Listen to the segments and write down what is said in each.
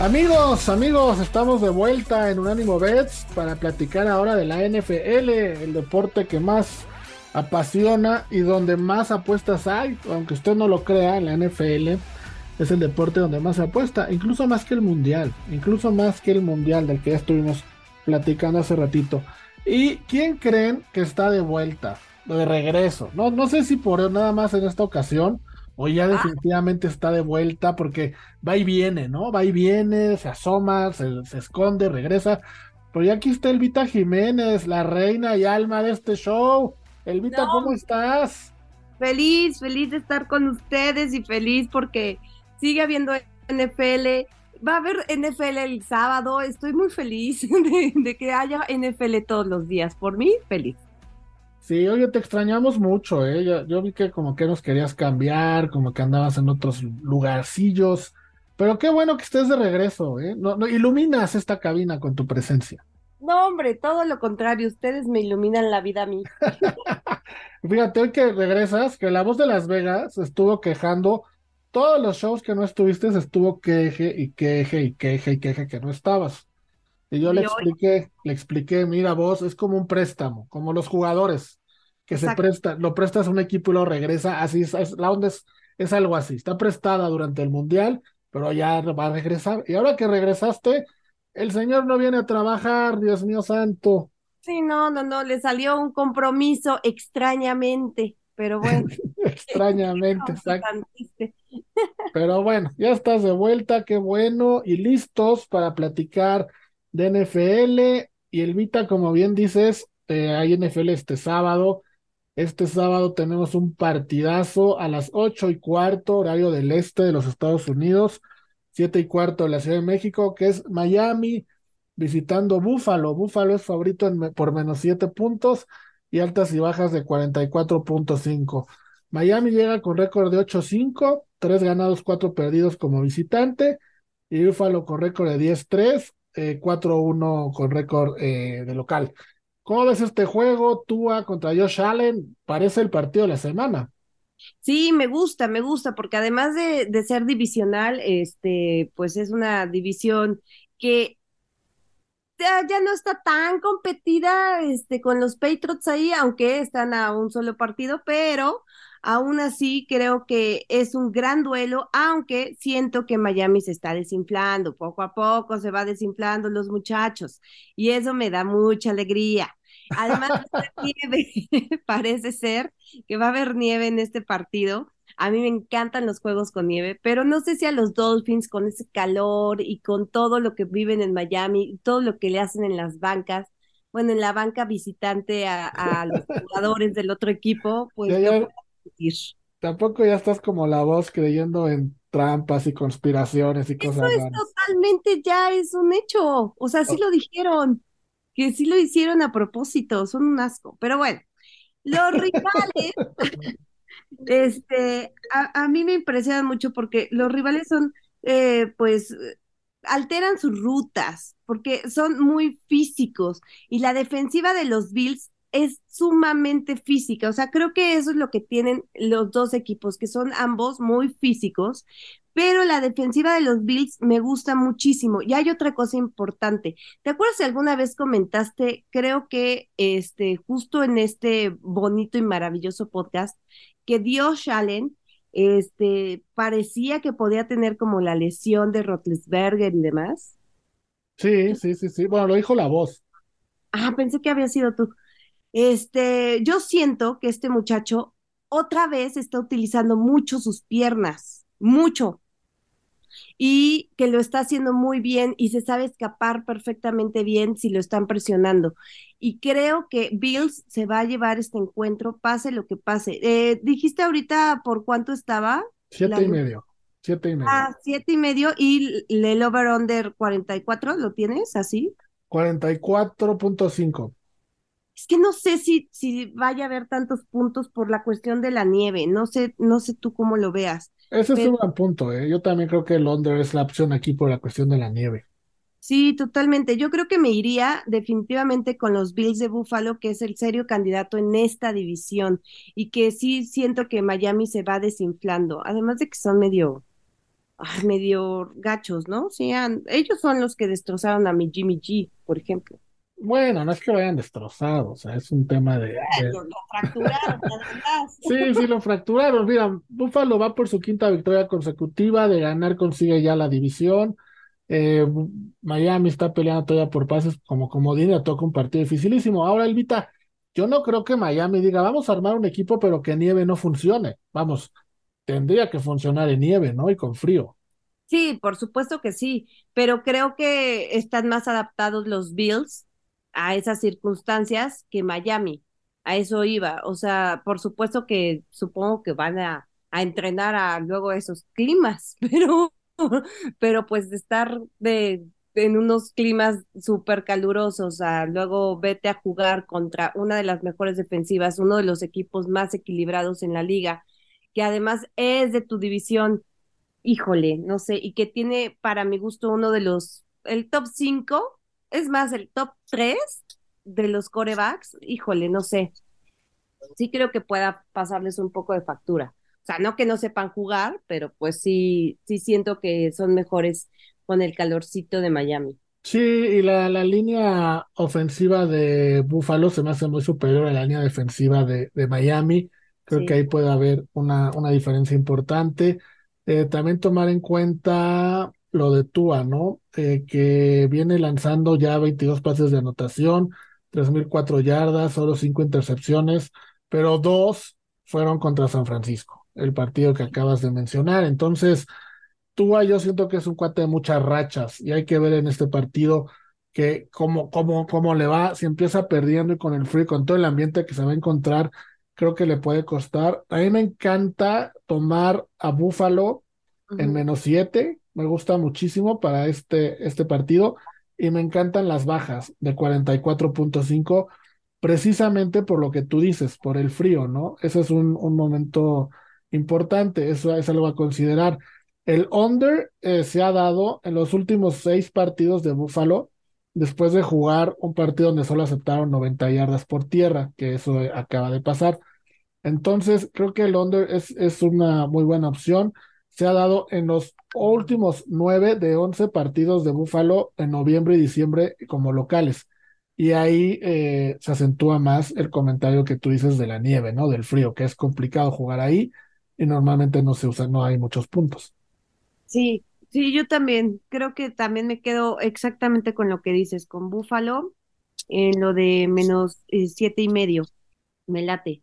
Amigos, amigos, estamos de vuelta en Unánimo Bets para platicar ahora de la NFL, el deporte que más apasiona y donde más apuestas hay, aunque usted no lo crea, la NFL es el deporte donde más se apuesta, incluso más que el mundial, incluso más que el mundial del que ya estuvimos platicando hace ratito. ¿Y quién creen que está de vuelta, de regreso? No, no sé si por nada más en esta ocasión o ya ah. definitivamente está de vuelta porque va y viene, ¿no? Va y viene, se asoma, se, esconde, regresa. Pero ya aquí está Elvita Jiménez, la reina y alma de este show. Elvita, ¿cómo estás? Feliz, feliz de estar con ustedes y feliz porque sigue habiendo NFL. Va a haber NFL el sábado. Estoy muy feliz de, de que haya NFL todos los días. Por mí, feliz. Sí, oye, te extrañamos mucho, ¿eh? Yo, vi que como que nos querías cambiar, como que andabas en otros lugarcillos, pero qué bueno que estés de regreso, ¿eh? No, no, iluminas esta cabina con tu presencia. No, hombre, todo lo contrario, ustedes me iluminan la vida a mí. Fíjate, hoy que regresas, que la voz de Las Vegas estuvo quejando, todos los shows que no estuviste estuvo queje y queje y queje y queje que no estabas. Y yo le expliqué, le expliqué, mira vos, es como un préstamo, como los jugadores, que se presta, lo prestas a un equipo y lo regresa, así es, la onda es, es algo así, está prestada durante el Mundial, pero ya va a regresar. Y ahora que regresaste, el señor no viene a trabajar, Dios mío santo. Sí, no, no, no, le salió un compromiso extrañamente, pero bueno. extrañamente, exacto. Pero bueno, ya estás de vuelta, qué bueno, y listos para platicar de NFL. Y el Vita, como bien dices, eh, hay NFL este sábado. Este sábado tenemos un partidazo a las ocho y cuarto, horario del este de los Estados Unidos, siete y cuarto de la Ciudad de México, que es Miami visitando Buffalo. Buffalo es favorito por menos siete puntos y altas y bajas de 44.5. Miami llega con récord de 8-5, tres ganados, cuatro perdidos como visitante, y Buffalo con récord de 10-3 eh, 4-1 con récord eh, de local. ¿Cómo ves este juego? Tua contra Josh Allen, parece el partido de la semana. Sí, me gusta, me gusta, porque además de, de ser divisional, este, pues es una división que ya, no está tan competida este, con los Patriots ahí, aunque están a un solo partido, pero Aún así, creo que es un gran duelo, aunque siento que Miami se está desinflando, poco a poco se va desinflando los muchachos y eso me da mucha alegría. Además, nieve, parece ser que va a haber nieve en este partido. A mí me encantan los juegos con nieve, pero no sé si a los Dolphins con ese calor y con todo lo que viven en Miami, todo lo que le hacen en las bancas, bueno, en la banca visitante a, los jugadores del otro equipo, pues Tampoco ya estás como la voz creyendo en trampas y conspiraciones y cosas Eso es totalmente ya es un hecho. O sea, sí oh. lo dijeron, que sí lo hicieron a propósito, son un asco. Pero bueno, los rivales, este, a, mí me impresionan mucho porque los rivales son, eh, pues, alteran sus rutas porque son muy físicos y la defensiva de los Bills es sumamente física. O sea, creo que eso es lo que tienen los dos equipos, que son ambos muy físicos, pero la defensiva de los Bills me gusta muchísimo. Y hay otra cosa importante. ¿Te acuerdas si alguna vez comentaste, creo que este, justo en este bonito y maravilloso podcast, que Dios Allen este, parecía que podía tener como la lesión de Rotlesberger y demás? Sí, sí, sí, sí. Bueno, lo dijo la voz. Ah, pensé que había sido tú. Este, yo siento que este muchacho otra vez está utilizando mucho sus piernas, mucho, y que lo está haciendo muy bien y se sabe escapar perfectamente bien si lo están presionando. Y creo que Bills se va a llevar este encuentro, pase lo que pase. Eh, dijiste ahorita por cuánto estaba. Siete y medio. Siete y medio. Ah, siete y medio y el over-under 44, ¿lo tienes así? 44.5 es que no sé si, si vaya a haber tantos puntos por la cuestión de la nieve, no sé, no sé tú cómo lo veas. Ese es un buen punto, ¿eh? yo también creo que el under es la opción aquí por la cuestión de la nieve. Sí, totalmente. Yo creo que me iría definitivamente con los Bills de Buffalo, que es el serio candidato en esta división y que sí siento que Miami se va desinflando, además de que son medio medio gachos, ¿no? Sí, ellos son los que destrozaron a mi Jimmy G, por ejemplo. Bueno, no es que lo hayan destrozado, o sea, es un tema de. Lo, fracturaron, Sí, sí, lo fracturaron. Mira, Buffalo va por su quinta victoria consecutiva, de ganar consigue ya la división. Eh, Miami está peleando todavía por pases como comodín, le toca un partido dificilísimo. Ahora, Elvita, yo no creo que Miami diga, vamos a armar un equipo, pero que nieve no funcione. Vamos, tendría que funcionar en nieve, ¿no? Y con frío. Sí, por supuesto que sí, pero creo que están más adaptados los Bills a esas circunstancias que Miami. A eso iba. O sea, por supuesto que supongo que van a, a entrenar a luego esos climas, pero, pero pues estar de, en unos climas súper calurosos, a luego vete a jugar contra una de las mejores defensivas, uno de los equipos más equilibrados en la liga, que además es de tu división, híjole, no sé, y que tiene para mi gusto uno de los, el top 5 es más, el top 3 de los corebacks, híjole, no sé. Sí creo que pueda pasarles un poco de factura. O sea, no que no sepan jugar, pero pues sí, sí siento que son mejores con el calorcito de Miami. Sí, y la, la línea ofensiva de Buffalo se me hace muy superior a la línea defensiva de, de Miami. Creo que ahí puede haber una, una diferencia importante. Eh, también tomar en cuenta lo de Tua, ¿no? Eh, que viene lanzando ya 22 pases de anotación, 3.004 yardas, solo 5 intercepciones, pero dos fueron contra San Francisco, el partido que acabas de mencionar. Entonces, Tua yo siento que es un cuate de muchas rachas y hay que ver en este partido que cómo, cómo, cómo le va, si empieza perdiendo y con el frío, con todo el ambiente que se va a encontrar, creo que le puede costar. A mí me encanta tomar a Búfalo en menos 7 me gusta muchísimo para este, este partido y me encantan las bajas de 44.5 precisamente por lo que tú dices, por el frío, ¿no? Ese es un, un momento importante, eso es algo a considerar. El under eh, se ha dado en los últimos seis partidos de Buffalo, después de jugar un partido donde solo aceptaron 90 yardas por tierra, que eso acaba de pasar. Entonces, creo que el under es, es una muy buena opción se ha dado en los últimos nueve de once partidos de Búfalo en noviembre y diciembre como locales. Y ahí eh, se acentúa más el comentario que tú dices de la nieve, ¿no? Del frío, que es complicado jugar ahí y normalmente no se usa, no hay muchos puntos. Sí, sí, yo también creo que también me quedo exactamente con lo que dices, con Búfalo, en lo de menos eh, siete y medio, me late.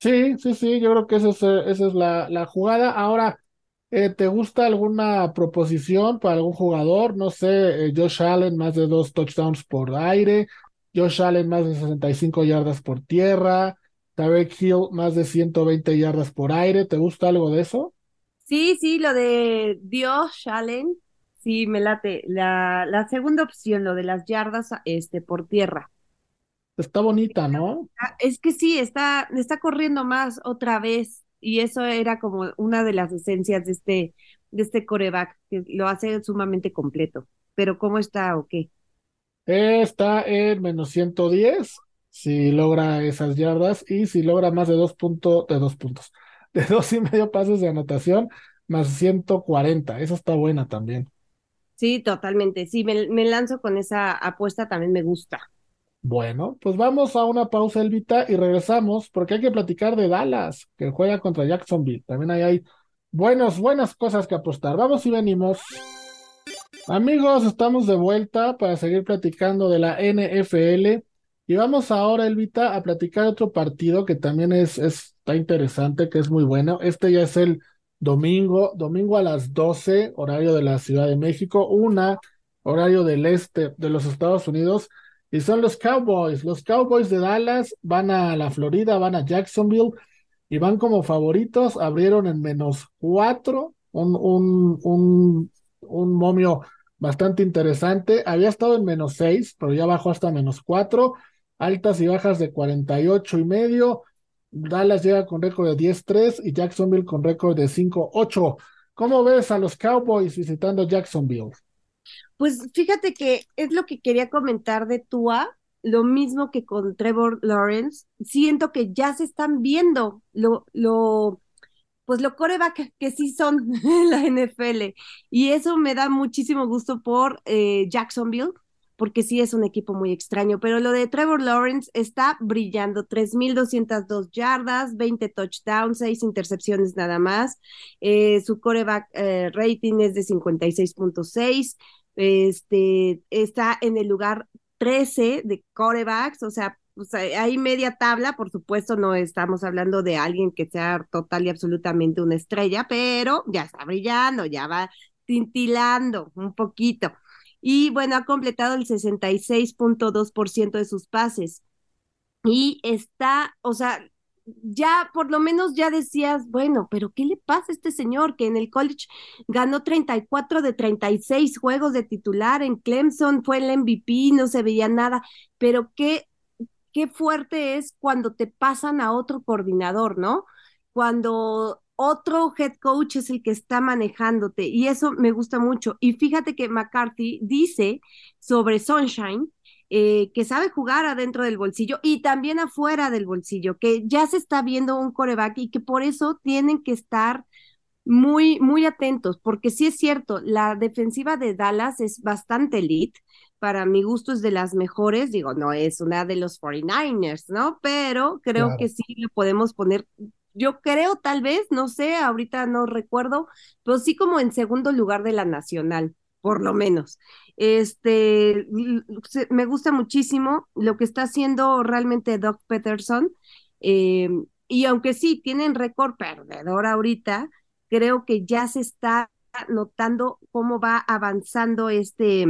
Sí, sí, sí, yo creo que esa es, esa es la, la jugada. Ahora, eh, ¿te gusta alguna proposición para algún jugador? No sé, eh, Josh Allen más de dos touchdowns por aire, Josh Allen más de 65 yardas por tierra, Tarek Hill más de 120 yardas por aire. ¿Te gusta algo de eso? Sí, sí, lo de Josh Allen, sí, me late. La, la segunda opción, lo de las yardas este, por tierra. Está bonita, ¿no? Es que sí, está, está corriendo más otra vez y eso era como una de las esencias de este, de este coreback, que lo hace sumamente completo. Pero ¿cómo está o qué? Está en menos 110 si logra esas yardas y si logra más de dos puntos, de dos puntos, de dos y medio pasos de anotación, más 140. Esa está buena también. Sí, totalmente. Sí, me, me lanzo con esa apuesta, también me gusta. Bueno, pues vamos a una pausa, Elvita, y regresamos porque hay que platicar de Dallas, que juega contra Jacksonville. También ahí hay buenas, buenas cosas que apostar. Vamos y venimos. Amigos, estamos de vuelta para seguir platicando de la NFL. Y vamos ahora, Elvita, a platicar otro partido que también es, está interesante, que es muy bueno. Este ya es el domingo, domingo a las 12, horario de la Ciudad de México, una, horario del este de los Estados Unidos y son los Cowboys. Los Cowboys de Dallas van a la Florida, van a Jacksonville y van como favoritos. Abrieron en menos cuatro, un, un, un, un momio bastante interesante. Había estado en menos seis, pero ya bajó hasta menos cuatro. Altas y bajas de 48 y medio. Dallas llega con récord de 10-3 y Jacksonville con récord de 5-8. ¿Cómo ves a los Cowboys visitando Jacksonville? Pues fíjate que es lo que quería comentar de Tua, lo mismo que con Trevor Lawrence. Siento que ya se están viendo lo, lo, pues lo coreback que sí son la NFL. Y eso me da muchísimo gusto por eh, Jacksonville, porque sí es un equipo muy extraño. Pero lo de Trevor Lawrence está brillando: 3.202 yardas, 20 touchdowns, 6 intercepciones nada más. Eh, su coreback eh, rating es de 56.6. Este está en el lugar 13 de corebacks, o sea, pues hay media tabla, por supuesto, no estamos hablando de alguien que sea total y absolutamente una estrella, pero ya está brillando, ya va cintilando un poquito. Y bueno, ha completado el 66.2% de sus pases. Y está, o sea, ya por lo menos ya decías, bueno, pero ¿qué le pasa a este señor que en el college ganó 34 de 36 juegos de titular, en Clemson fue el MVP, no se veía nada, pero qué qué fuerte es cuando te pasan a otro coordinador, ¿no? Cuando otro head coach es el que está manejándote y eso me gusta mucho. Y fíjate que McCarthy dice sobre Sunshine eh, que sabe jugar adentro del bolsillo y también afuera del bolsillo, que ya se está viendo un coreback y que por eso tienen que estar muy, muy atentos, porque sí es cierto, la defensiva de Dallas es bastante elite, para mi gusto es de las mejores, digo, no es una de los 49ers, ¿no? Pero creo que sí lo podemos poner, yo creo tal vez, no sé, ahorita no recuerdo, pero sí como en segundo lugar de la nacional, por lo menos. Este, me gusta muchísimo lo que está haciendo realmente Doc Peterson, eh, y aunque sí tienen récord perdedor ahorita, creo que ya se está notando cómo va avanzando este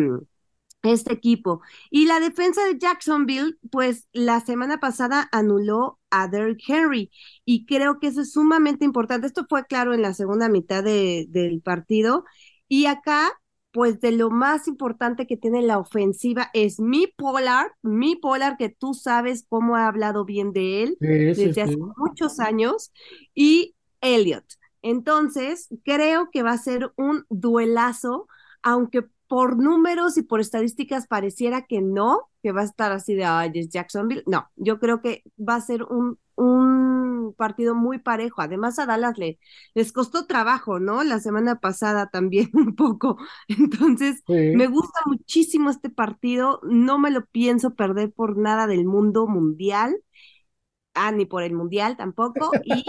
este equipo. Y la defensa de Jacksonville, pues la semana pasada anuló a Derrick Henry y creo que eso es sumamente importante. Esto fue claro en la segunda mitad de, del partido y acá, pues de lo más importante que tiene la ofensiva es mi Polar, mi Polar que tú sabes cómo he hablado bien de él desde hace muchos años y Elliot. Entonces, creo que va a ser un duelazo, aunque por números y por estadísticas pareciera que no, que va a estar así de, ay, es Jacksonville. No, yo creo que va a ser un, un partido muy parejo. Además, a Dallas le, les costó trabajo, ¿no? La semana pasada también un poco. Entonces, me gusta muchísimo este partido. No me lo pienso perder por nada del mundo mundial ah, ni por el mundial tampoco. Y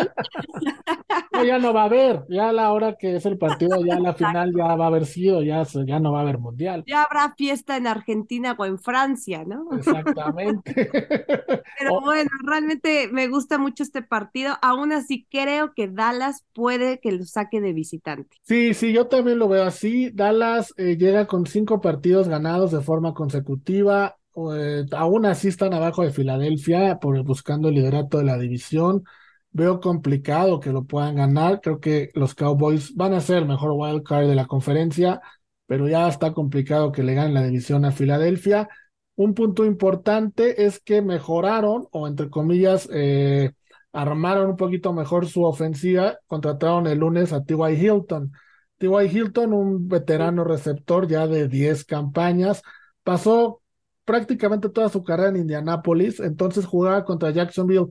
ya no va a haber, ya a la hora que es el partido, ya la final ya va a haber sido, ya, ya no va a haber mundial. Ya habrá fiesta en Argentina o en Francia, ¿no? Exactamente. Pero bueno, realmente me gusta mucho este partido. Aún así, creo que Dallas puede que lo saque de visitante. Sí, sí, yo también lo veo así. Dallas eh, llega con cinco partidos ganados de forma consecutiva eh, aún así están abajo de Filadelfia por, buscando el liderato de la división. Veo complicado que lo puedan ganar. Creo que los Cowboys van a ser el mejor wild card de la conferencia, pero ya está complicado que le ganen la división a Filadelfia. Un punto importante es que mejoraron, o entre comillas, eh, armaron un poquito mejor su ofensiva. Contrataron el lunes a T.Y. Hilton. T.Y. Hilton, un veterano receptor ya de 10 campañas, pasó prácticamente toda su carrera en Indianápolis, entonces jugaba contra Jacksonville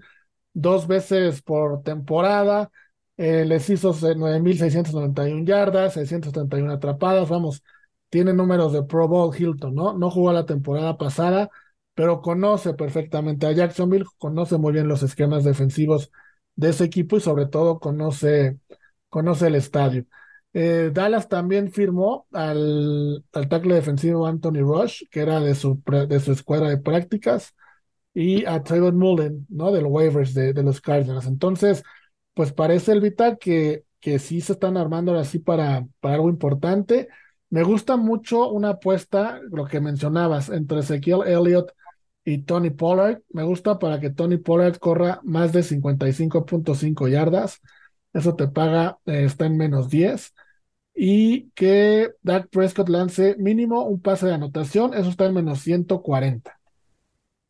dos veces por temporada, eh, les hizo 9.691 yardas, 631 atrapadas, vamos, tiene números de Pro Bowl Hilton, ¿no? No jugó la temporada pasada, pero conoce perfectamente a Jacksonville, conoce muy bien los esquemas defensivos de ese equipo y sobre todo conoce, conoce el estadio. Eh, Dallas también firmó al, al tackle defensivo Anthony Rush, que era de su, de su escuadra de prácticas, y a Trayvon Mullen, ¿no? De los waivers de, de, los Cardinals. Entonces, pues parece el que, que sí se están armando así para, para algo importante. Me gusta mucho una apuesta, lo que mencionabas, entre Ezequiel Elliott y Tony Pollard. Me gusta para que Tony Pollard corra más de 55.5 yardas. Eso te paga, eh, está en menos 10 y que Dak Prescott lance mínimo un pase de anotación, eso está en menos 140.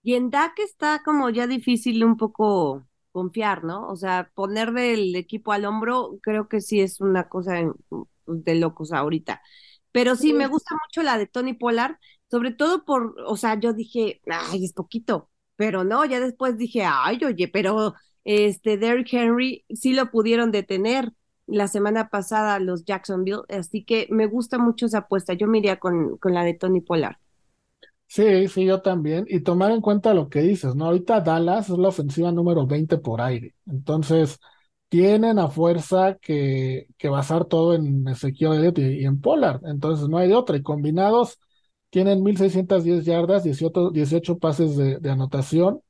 Y en Dak está como ya difícil un poco confiar, ¿no? O sea, poner del equipo al hombro creo que sí es una cosa pues, de locos ahorita. Pero sí, me gusta mucho la de Tony Pollard, sobre todo por, o sea, yo dije, ay, es poquito, pero no, ya después dije, ay, oye, pero este Derrick Henry sí lo pudieron detener la semana pasada los Jacksonville, así que me gusta mucho esa apuesta. Yo me iría con, con la de Tony Pollard. Sí, sí, yo también. Y tomar en cuenta lo que dices, ¿no? Ahorita Dallas es la ofensiva número 20 por aire. Entonces, tienen a fuerza que, que basar todo en Ezequiel Elliott y, en Pollard. Entonces, no hay de otra. Y combinados, tienen 1610 yardas, 18, 18 pases de anotación.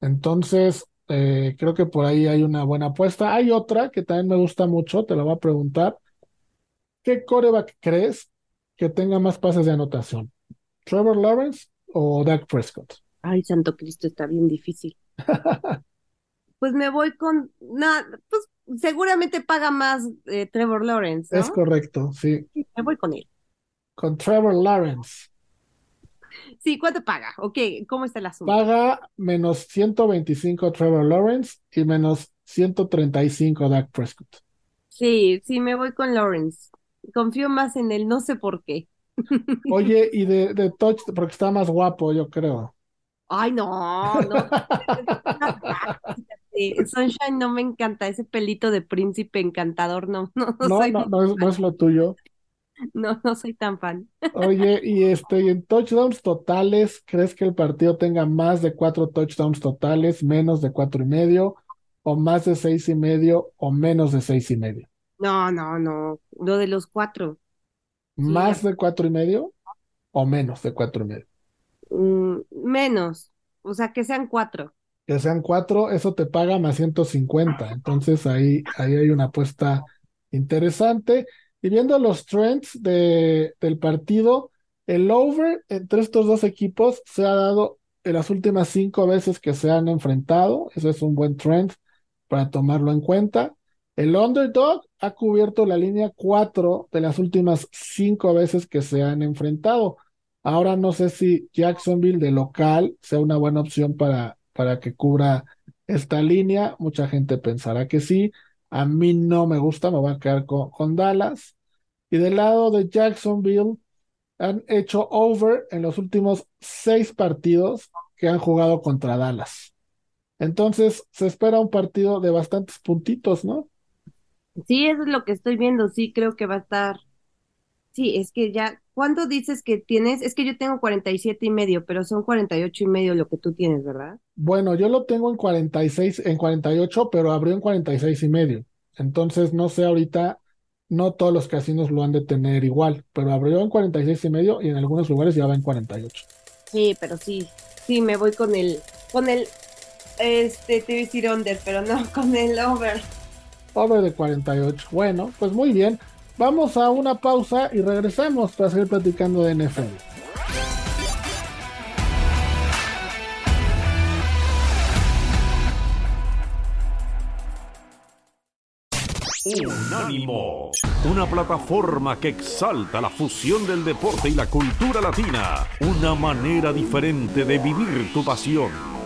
Entonces, eh, creo que por ahí hay una buena apuesta. Hay otra que también me gusta mucho, te la voy a preguntar. ¿Qué coreback crees que tenga más pases de anotación? ¿Trevor Lawrence o Dak Prescott? Ay, Santo Cristo, está bien difícil. pues me voy con. No, pues seguramente paga más eh, Trevor Lawrence. Es correcto, sí. Me voy con él. Con Trevor Lawrence. Sí, ¿cuánto paga? Ok, ¿cómo está el asunto? Paga menos 125 Trevor Lawrence y menos 135 Dak Prescott. Sí, sí, me voy con Lawrence. Confío más en él, no sé por qué. Oye, y de, de Touch, porque está más guapo, yo creo. Ay, no, no. Sunshine no me encanta, ese pelito de príncipe encantador, no, no, no, no, no, es, no es lo tuyo. No, no soy tan fan. Oye, y este, y en touchdowns totales, ¿crees que el partido tenga más de cuatro touchdowns totales, menos de cuatro y medio, o más de seis y medio, o menos de seis y medio? No, no, no. Lo de los cuatro. ¿Más de cuatro y medio o menos de cuatro y medio? Mm, menos. O sea, que sean cuatro. Que sean cuatro, eso te paga más 150. Entonces ahí, ahí hay una apuesta interesante. Y viendo los trends de, del partido, el over entre estos dos equipos se ha dado en las últimas cinco veces que se han enfrentado. Eso es un buen trend para tomarlo en cuenta. El underdog ha cubierto la línea cuatro de las últimas cinco veces que se han enfrentado. Ahora no sé si Jacksonville de local sea una buena opción para, para que cubra esta línea. Mucha gente pensará que sí. A mí no me gusta, me voy a quedar con, Dallas. Y del lado de Jacksonville, han hecho over en los últimos seis partidos que han jugado contra Dallas. Entonces, se espera un partido de bastantes puntitos, ¿no? Sí, eso es lo que estoy viendo. Sí, creo que va a estar. Sí, es que ya. ¿Cuánto dices que tienes? Es que yo tengo 47 y medio, pero son 48 y medio lo que tú tienes, ¿verdad? Bueno, yo lo tengo en 46, en 48, pero abrió en 46 y medio. Entonces, no sé ahorita, no todos los casinos lo han de tener igual, pero abrió en 46 y medio y en algunos lugares ya va en 48. Sí, pero sí, sí, me voy con el, con el, este, te iba a decir under, pero no, con el over. Over de 48. Bueno, pues muy bien. Vamos a una pausa y regresamos para seguir platicando de NFL. Unánimo, una plataforma que exalta la fusión del deporte y la cultura latina, una manera diferente de vivir tu pasión.